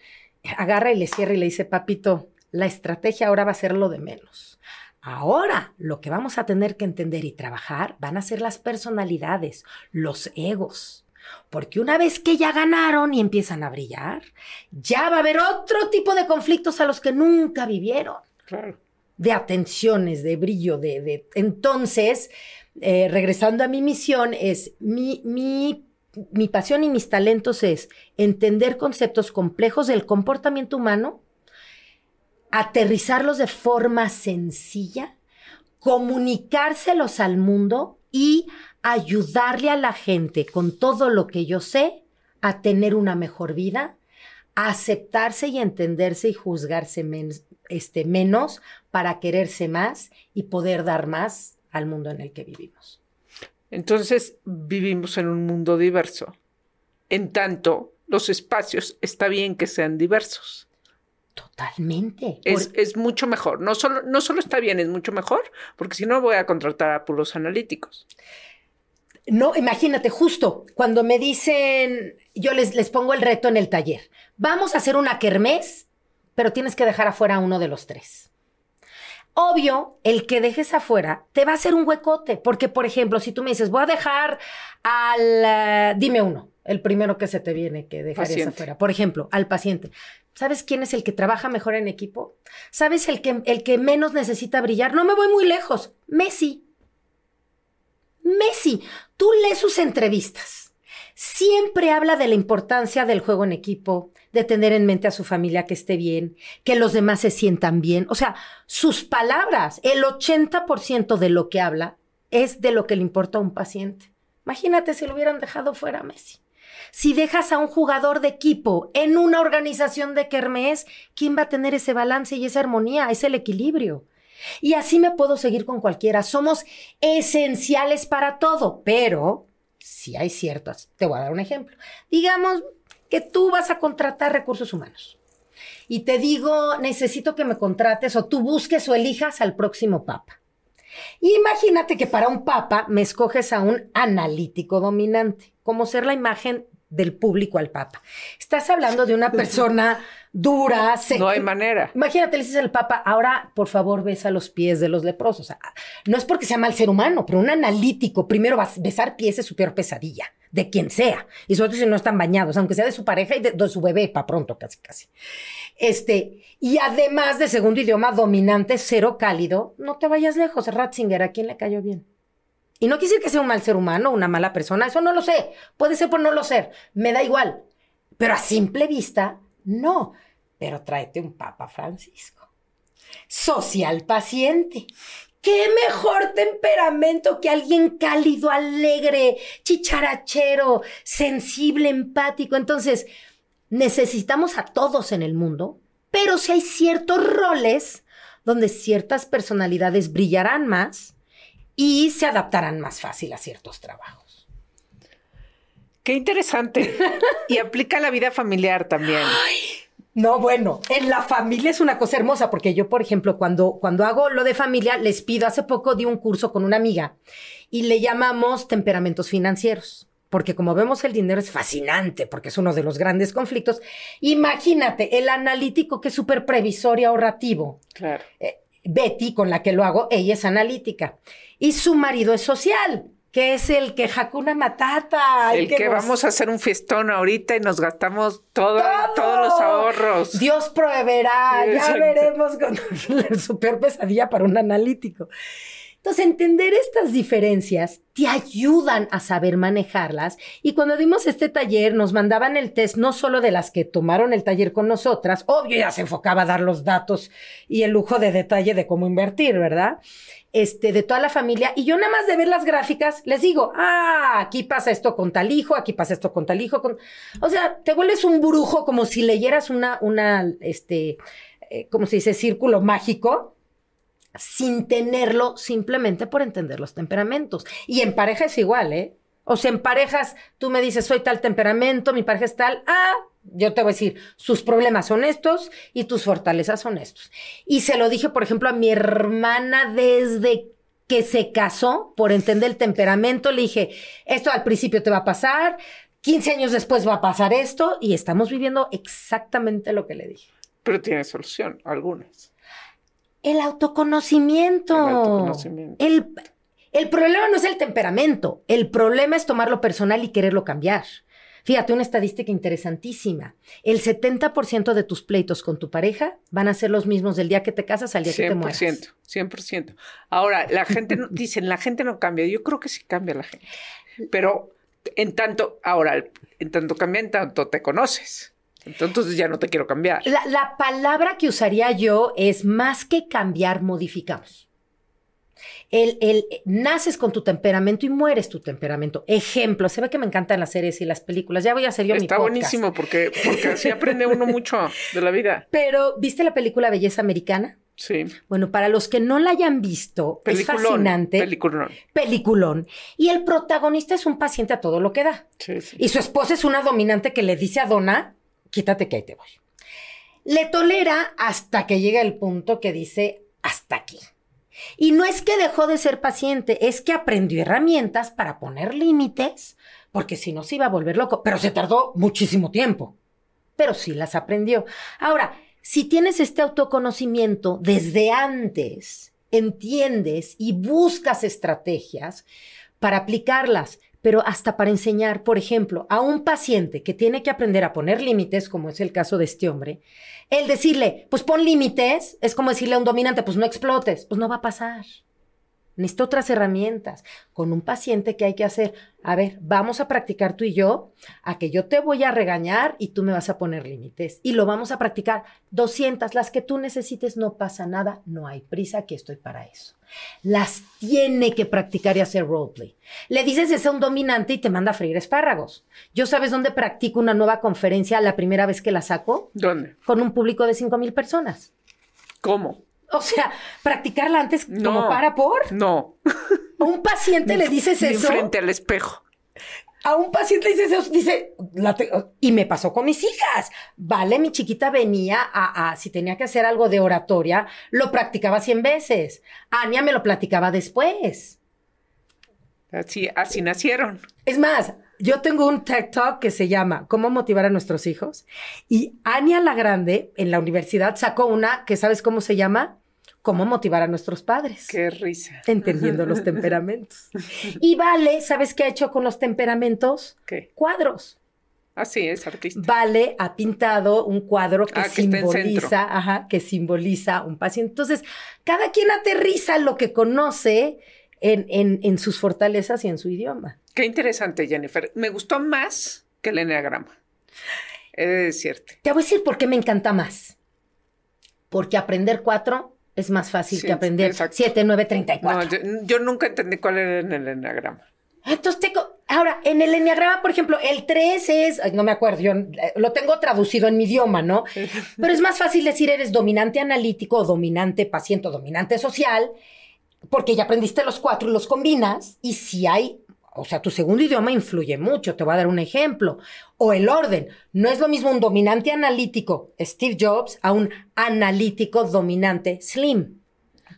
agarra y le cierra y le dice, papito, la estrategia ahora va a ser lo de menos. Ahora lo que vamos a tener que entender y trabajar van a ser las personalidades, los egos. Porque una vez que ya ganaron y empiezan a brillar, ya va a haber otro tipo de conflictos a los que nunca vivieron. Claro. De atenciones, de brillo, de... de... Entonces, eh, regresando a mi misión, es mi, mi mi pasión y mis talentos es entender conceptos complejos del comportamiento humano, aterrizarlos de forma sencilla, comunicárselos al mundo y ayudarle a la gente con todo lo que yo sé a tener una mejor vida, a aceptarse y entenderse y juzgarse este, menos para quererse más y poder dar más al mundo en el que vivimos. Entonces vivimos en un mundo diverso. En tanto, los espacios está bien que sean diversos. Totalmente. Es, mucho mejor. No solo, no solo está bien, es mucho mejor, porque si no voy a contratar a puros analíticos. No, imagínate, justo cuando me dicen, yo les, les pongo el reto en el taller, vamos a hacer una kermés, pero tienes que dejar afuera a uno de los tres. Obvio, el que dejes afuera te va a hacer un huecote, porque por ejemplo, si tú me dices, voy a dejar al, eh, dime uno, el primero que se te viene que dejarías afuera, por ejemplo, al paciente. ¿Sabes quién es el que trabaja mejor en equipo? ¿Sabes el que, el que menos necesita brillar? No me voy muy lejos. Messi. Messi, tú lees sus entrevistas. Siempre habla de la importancia del juego en equipo, de tener en mente a su familia que esté bien, que los demás se sientan bien. O sea, sus palabras, el 80% de lo que habla es de lo que le importa a un paciente. Imagínate si lo hubieran dejado fuera Messi. Si dejas a un jugador de equipo en una organización de Kermés, ¿quién va a tener ese balance y esa armonía, es el equilibrio? Y así me puedo seguir con cualquiera. Somos esenciales para todo, pero si hay ciertas. Te voy a dar un ejemplo. Digamos, que tú vas a contratar recursos humanos. Y te digo, necesito que me contrates o tú busques o elijas al próximo papa. imagínate que para un papa me escoges a un analítico dominante, como ser la imagen del público al papa. Estás hablando de una persona dura, seca. No hay manera. Imagínate, le dices al papa, ahora por favor besa los pies de los leprosos. no es porque sea mal ser humano, pero un analítico, primero besar pies es su peor pesadilla de quien sea. Y sobre todo si no están bañados, aunque sea de su pareja y de, su bebé, para pronto, casi, casi. Este, y además de segundo idioma dominante, cero cálido, no te vayas lejos. Ratzinger, ¿a quién le cayó bien? Y no quisiera que sea un mal ser humano, una mala persona, eso no lo sé. Puede ser por no lo ser, me da igual. Pero a simple vista, no. Pero tráete un Papa Francisco. Social paciente. ¿Qué mejor temperamento que alguien cálido, alegre, chicharachero, sensible, empático? Entonces, necesitamos a todos en el mundo, pero si hay ciertos roles donde ciertas personalidades brillarán más y se adaptarán más fácil a ciertos trabajos. Qué interesante. y aplica a la vida familiar también. no, bueno, en la familia es una cosa hermosa, porque yo, por ejemplo, cuando, cuando hago lo de familia, les pido, hace poco di un curso con una amiga y le llamamos temperamentos financieros porque como vemos el dinero es fascinante, porque es uno de los grandes conflictos. Imagínate, el analítico que es súper previsor y ahorrativo. Claro. Eh, Betty, con la que lo hago, ella es analítica. Y su marido es social, que es el que una Matata. El, que, vamos a hacer un fiestón ahorita y nos gastamos todos los ahorros. Dios proveerá, ya veremos con su peor pesadilla para un analítico. Entonces, entender estas diferencias te ayudan a saber manejarlas. Y cuando dimos este taller, nos mandaban el test no solo de las que tomaron el taller con nosotras, obvio ya se enfocaba a dar los datos y el lujo de detalle de cómo invertir, ¿verdad? Este, de toda la familia. Y yo nada más de ver las gráficas, les digo, ah, aquí pasa esto con tal hijo, aquí pasa esto con tal hijo. Con... O sea, te vuelves un brujo como si leyeras una, una, este, eh, como se dice, círculo mágico sin tenerlo simplemente por entender los temperamentos. Y en pareja es igual, ¿eh? O sea, en parejas tú me dices, soy tal temperamento, mi pareja es tal, ah, yo te voy a decir, sus problemas son estos y tus fortalezas son estos. Y se lo dije, por ejemplo, a mi hermana desde que se casó, por entender el temperamento, le dije, esto al principio te va a pasar, 15 años después va a pasar esto, y estamos viviendo exactamente lo que le dije. Pero tiene solución, algunas. El autoconocimiento. El autoconocimiento. El, problema no es el temperamento, el problema es tomarlo personal y quererlo cambiar. Fíjate, una estadística interesantísima. El 70% de tus pleitos con tu pareja van a ser los mismos del día que te casas al día que te mueras. 100%, 100%. Ahora, la gente, no, dicen, la gente no cambia. Yo creo que sí cambia la gente. Pero en tanto, ahora, en tanto cambia, en tanto te conoces. Entonces ya no te quiero cambiar. La, palabra que usaría yo es más que cambiar, modificamos. El, el, naces con tu temperamento y mueres tu temperamento. Ejemplo, se ve que me encantan las series y las películas. Ya voy a hacer yo mi podcast. Está buenísimo porque, porque así aprende uno mucho de la vida. Pero, ¿viste la película Belleza Americana? Sí. Bueno, para los que no la hayan visto, es fascinante. Peliculón. Peliculón. Y el protagonista es un paciente a todo lo que da. Sí, sí. Y su esposa es una dominante que le dice a Donna, quítate que ahí te voy. Le tolera hasta que llega el punto que dice hasta aquí. Y no es que dejó de ser paciente, es que aprendió herramientas para poner límites, porque si no se iba a volver loco, pero se tardó muchísimo tiempo. Pero sí las aprendió. Ahora, si tienes este autoconocimiento desde antes, entiendes y buscas estrategias para aplicarlas, pero hasta para enseñar, por ejemplo, a un paciente que tiene que aprender a poner límites, como es el caso de este hombre, el decirle, pues pon límites, es como decirle a un dominante, pues no explotes, pues no va a pasar. Necesito otras herramientas. Con un paciente, ¿qué hay que hacer? A ver, vamos a practicar tú y yo, a que yo te voy a regañar y tú me vas a poner límites. Y lo vamos a practicar 200, las que tú necesites, no pasa nada, no hay prisa, aquí estoy para eso. Las tiene que practicar y hacer roleplay. Le dices es un dominante y te manda a freír espárragos. ¿Yo sabes dónde practico una nueva conferencia la primera vez que la saco? ¿Dónde? Con un público de 5 mil personas. ¿Cómo? O sea, practicarla antes como para por. No. A un paciente le dices eso. frente al espejo. A un paciente le dices eso, dice, y me pasó con mis hijas. Vale, mi chiquita venía a, si tenía que hacer algo de oratoria, lo practicaba cien veces. Ania me lo platicaba después. Así, así nacieron. Es más, yo tengo un TED Talk que se llama ¿Cómo motivar a nuestros hijos? Y Ania la Grande en la universidad sacó una que, ¿sabes cómo se llama? Cómo motivar a nuestros padres. Qué risa. Entendiendo los temperamentos. Y Vale, ¿sabes qué ha hecho con los temperamentos? ¿Qué? Cuadros. Así es, artista. Vale ha pintado un cuadro que Ah, que simboliza, ajá, que simboliza un paciente. Entonces, cada quien aterriza lo que conoce en, en- en sus fortalezas y en su idioma. Qué interesante, Jennifer. Me gustó más que el enneagrama. He de decirte. Te voy a decir por qué me encanta más. Porque aprender cuatro es más fácil Sí, que aprender exacto. siete, nueve, treinta y No, cuatro. yo, yo nunca entendí cuál era en el enneagrama. Entonces, tengo- ahora, en el enneagrama, por ejemplo, el 3 es, ay, no me acuerdo, yo eh, lo tengo traducido en mi idioma, ¿no? Pero es más fácil decir eres dominante analítico o dominante paciente o dominante social, porque ya aprendiste los cuatro y los combinas, y si hay, o sea, tu segundo idioma influye mucho, te voy a dar un ejemplo. O el orden, no es lo mismo un dominante analítico, Steve Jobs, a un analítico dominante Slim.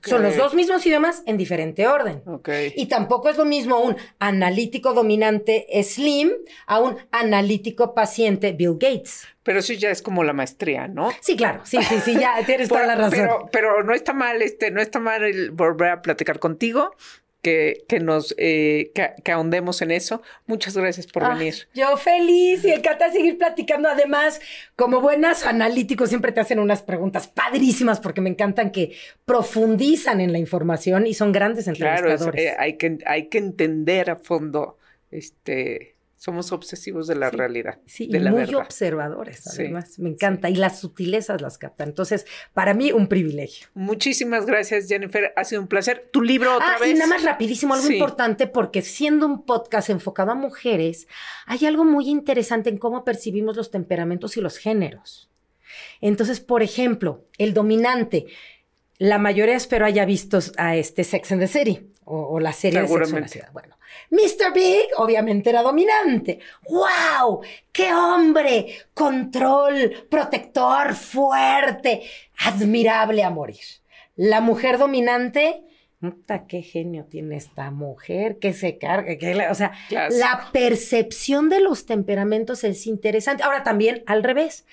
Son los dos mismos idiomas en diferente orden. Ok. Y tampoco es lo mismo un analítico dominante Slim a un analítico paciente Bill Gates. Pero eso ya es como la maestría, ¿no? Sí, claro, sí, sí, sí, ya tienes toda la razón. Pero, pero no está mal, este, no está mal el volver a platicar contigo, que, que nos, eh, que, que ahondemos en eso. Muchas gracias por Ah, venir. Yo feliz y encanta seguir platicando. Además, como buenas analíticos, siempre te hacen unas preguntas padrísimas porque me encantan que profundizan en la información y son grandes Claro, es- entrevistadores. eh, hay, que, hay que entender a fondo, este, somos obsesivos de la Sí, realidad, Sí, de y la muy verdad. observadores, Sí, además. me encanta. Y las sutilezas las captan. Entonces, para mí, un privilegio. Muchísimas gracias, Jennifer. Ha sido un placer. ¿Tu libro otra Ah, vez? y nada más rapidísimo, algo importante, porque siendo un podcast enfocado a mujeres, hay algo muy interesante en cómo percibimos los temperamentos y los géneros. Entonces, por ejemplo, el dominante, la mayoría espero haya visto a este Sex and the City o, o la serie de Sex and the Seguramente. City. Bueno, Mr. Big obviamente era dominante. ¡Wow! ¡Qué hombre! Control, protector, fuerte, admirable a morir. La mujer dominante, puta, qué genio tiene esta mujer, que se carga, que la- o sea, Clásico. la percepción de los temperamentos es interesante. Ahora también al revés.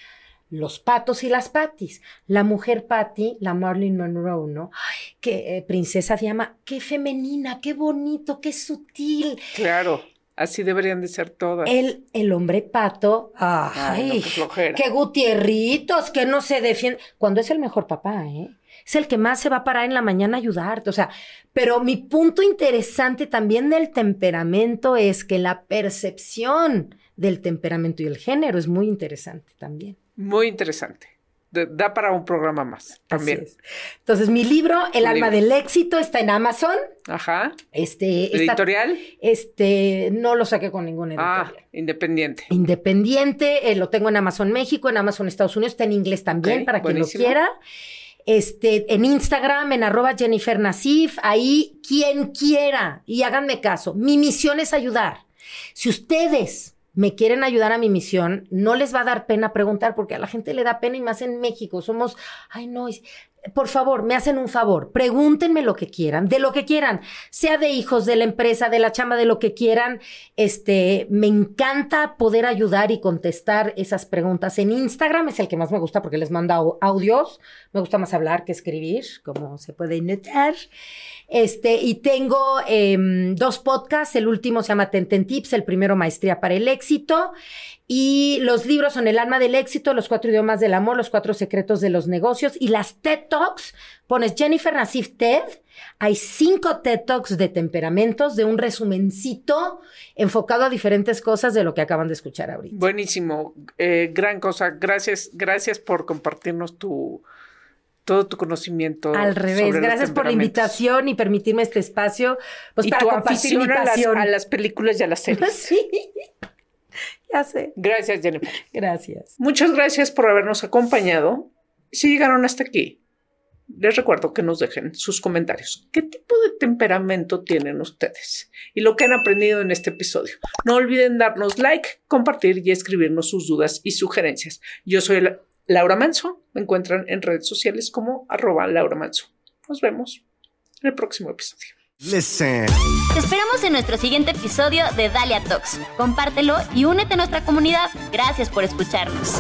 Los patos y las patis. La mujer pati, la Marilyn Monroe, ¿no? Ay, que eh, princesa Diana, qué femenina, qué bonito, qué sutil. Claro, así deberían de ser todas. El, el hombre pato, Ay, ay, no, qué gutierritos, que no se defiende. Cuando es el mejor papá, ¿eh? Es el que más se va a parar en la mañana a ayudarte. O sea, pero mi punto interesante también del temperamento es que la percepción del temperamento y el género es muy interesante también. Muy interesante. Da para un programa más también. Entonces, mi libro, El alma libro. del éxito, está en Amazon. Ajá. Este, Editorial. este, no lo saqué con ningún editorial. Ah, independiente. Independiente, eh, lo tengo en Amazon México, en Amazon Estados Unidos, está en inglés también para quien lo quiera. Este, en Instagram, en arroba Jennifer Nasif, ahí quien quiera y háganme caso. Mi misión es ayudar. Si ustedes me quieren ayudar a mi misión, no les va a dar pena preguntar porque a la gente le da pena y más en México. Somos, ay no, por favor, me hacen un favor, pregúntenme lo que quieran, de lo que quieran, sea de hijos, de la empresa, de la chamba, de lo que quieran. Este, me encanta poder ayudar y contestar esas preguntas. En Instagram es el que más me gusta porque les manda au- audios. Me gusta más hablar que escribir, como se puede notar. Este, y tengo em, dos podcasts. El último se llama Tenten Tips, el primero Maestría para el Éxito. Y los libros son El alma del éxito, Los cuatro idiomas del amor, Los cuatro secretos de los negocios. Y las TED Talks, pones Jennifer Nassif TED. Hay cinco TED Talks de temperamentos, de un resumencito enfocado a diferentes cosas de lo que acaban de escuchar ahorita. Buenísimo. Eh, gran cosa. Gracias, gracias por compartirnos tu todo tu conocimiento. Al revés, gracias por la invitación y permitirme este espacio pues, y para tu compartir mi afición a las, pasión. a las películas y a las series. Sí, ya sé. Gracias, Jennifer. Gracias. Muchas gracias por habernos acompañado. Si llegaron hasta aquí, les recuerdo que nos dejen sus comentarios. ¿Qué tipo de temperamento tienen ustedes? Y lo que han aprendido en este episodio. No olviden darnos like, compartir y escribirnos sus dudas y sugerencias. Yo soy La- Laura Manso. Me encuentran en redes sociales como arroba Laura Manso. Nos vemos en el próximo episodio. Listen. Te esperamos en nuestro siguiente episodio de Dalia Talks. Compártelo y únete a nuestra comunidad. Gracias por escucharnos.